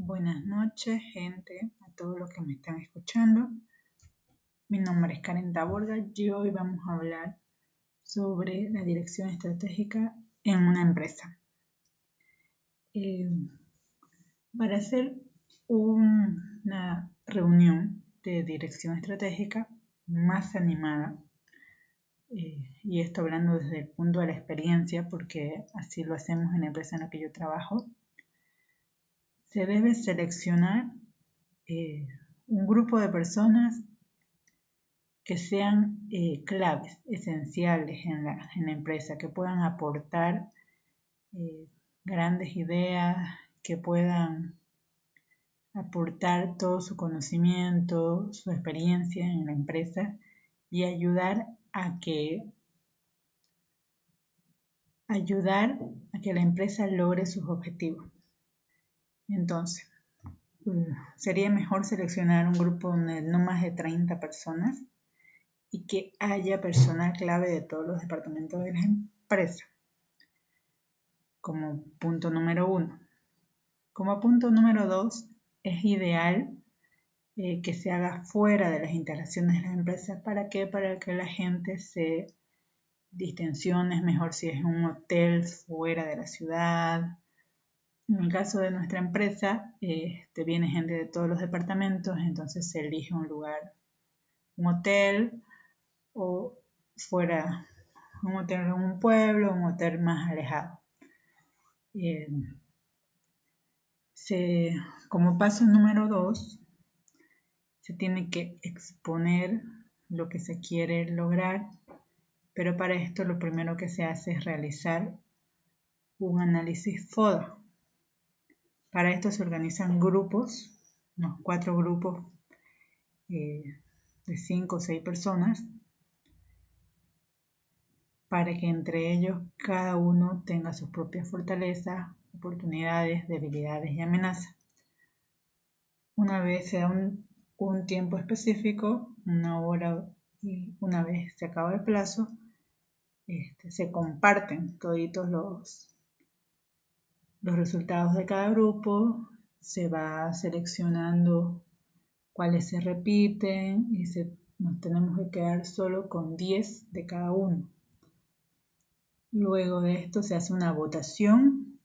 Buenas noches, gente, a todos los que me están escuchando. Mi nombre es Karen Taborga y hoy vamos a hablar sobre la dirección estratégica en una empresa. Eh, para hacer una reunión de dirección estratégica más animada, eh, y esto hablando desde el punto de la experiencia, porque así lo hacemos en la empresa en la que yo trabajo, se debe seleccionar eh, un grupo de personas que sean eh, claves, esenciales en la, empresa, que puedan aportar grandes ideas, que puedan aportar todo su conocimiento, su experiencia en la empresa y ayudar a que ayudar a que la empresa logre sus objetivos. Entonces, mm, sería mejor seleccionar un grupo de no más de 30 personas y que haya personal clave de todos los departamentos de la empresa. Como punto número uno. Como punto número dos, es ideal eh, que se haga fuera de las instalaciones de las empresas. ¿Para qué? Para que la gente se distensione, mejor si es un hotel fuera de la ciudad. En el caso de nuestra empresa, este, viene gente de todos los departamentos, entonces se elige un lugar, un hotel o fuera, un hotel en un pueblo, un hotel más alejado. Como paso número dos, se tiene que exponer lo que se quiere lograr, pero para esto lo primero que se hace es realizar un análisis FODA. Para esto se organizan grupos, unos cuatro grupos eh, de cinco o seis personas, para que entre ellos cada uno tenga sus propias fortalezas, oportunidades, debilidades y amenazas. Una vez se da un tiempo específico, una hora y una vez se acaba el plazo, este, se comparten toditos los, los resultados de cada grupo, se va seleccionando cuáles se repiten y nos tenemos que quedar solo con 10 de cada uno. Luego de esto se hace una votación.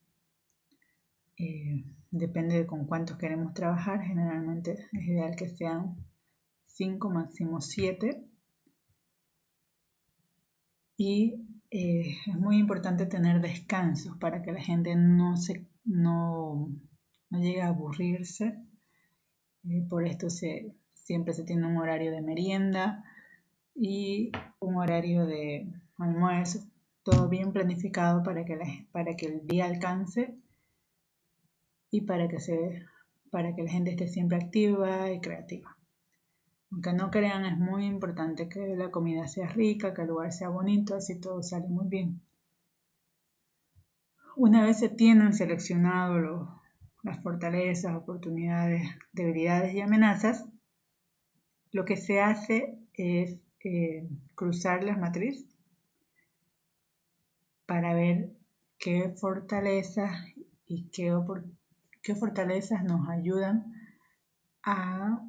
Eh, depende de con cuántos queremos trabajar, generalmente es ideal que sean 5, máximo 7. Y eh, es muy importante tener descansos para que la gente no, se, no, llegue a aburrirse. Eh, por esto se, siempre se tiene un horario de merienda y un horario de almuerzo, todo bien planificado para que, para que el día alcance y para que, se, para que la gente esté siempre activa y creativa. Aunque no crean, es muy importante que la comida sea rica, que el lugar sea bonito, así todo sale muy bien. Una vez se tienen seleccionado las fortalezas, oportunidades, debilidades y amenazas, lo que se hace es eh, cruzar las matrices para ver qué fortalezas y qué fortalezas nos ayudan a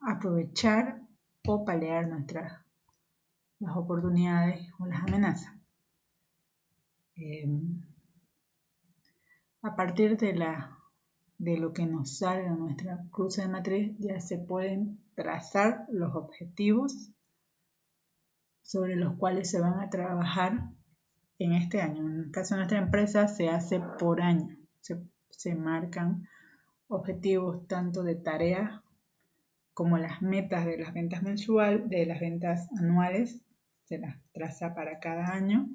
aprovechar o paliar nuestras las oportunidades o las amenazas. Em, a partir de, la, de lo que nos sale en nuestra cruce de matriz ya se pueden trazar los objetivos sobre los cuales se van a trabajar en este año. En el caso de nuestra empresa se hace por año. Se se marcan objetivos tanto de tareas como las metas de las ventas mensuales, de las ventas anuales, se las traza para cada año.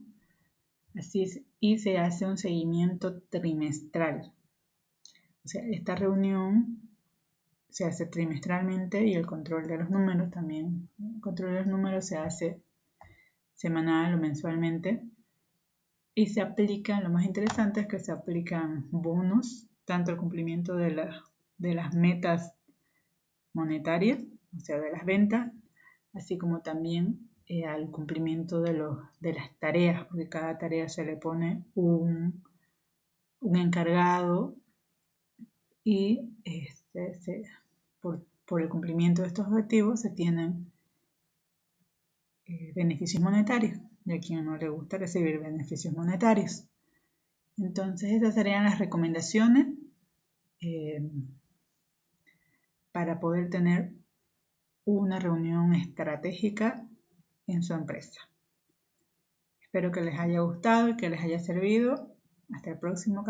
Así y se hace un seguimiento trimestral. O sea, esta reunión se hace trimestralmente y el control de los números también. El control de los números se hace semanal o mensualmente y se aplican, lo más interesante es que se aplican bonos, tanto el cumplimiento de, las metas monetarias, o sea, de las ventas, así como también eh, al cumplimiento de, de las tareas, porque cada tarea se le pone un, un encargado y este, por, el cumplimiento de estos objetivos se tienen eh, beneficios monetarios y a quien no le gusta recibir beneficios monetarios. Entonces esas serían las recomendaciones eh, para poder tener una reunión estratégica en su empresa. Espero que les haya gustado y que les haya servido. Hasta el próximo capítulo.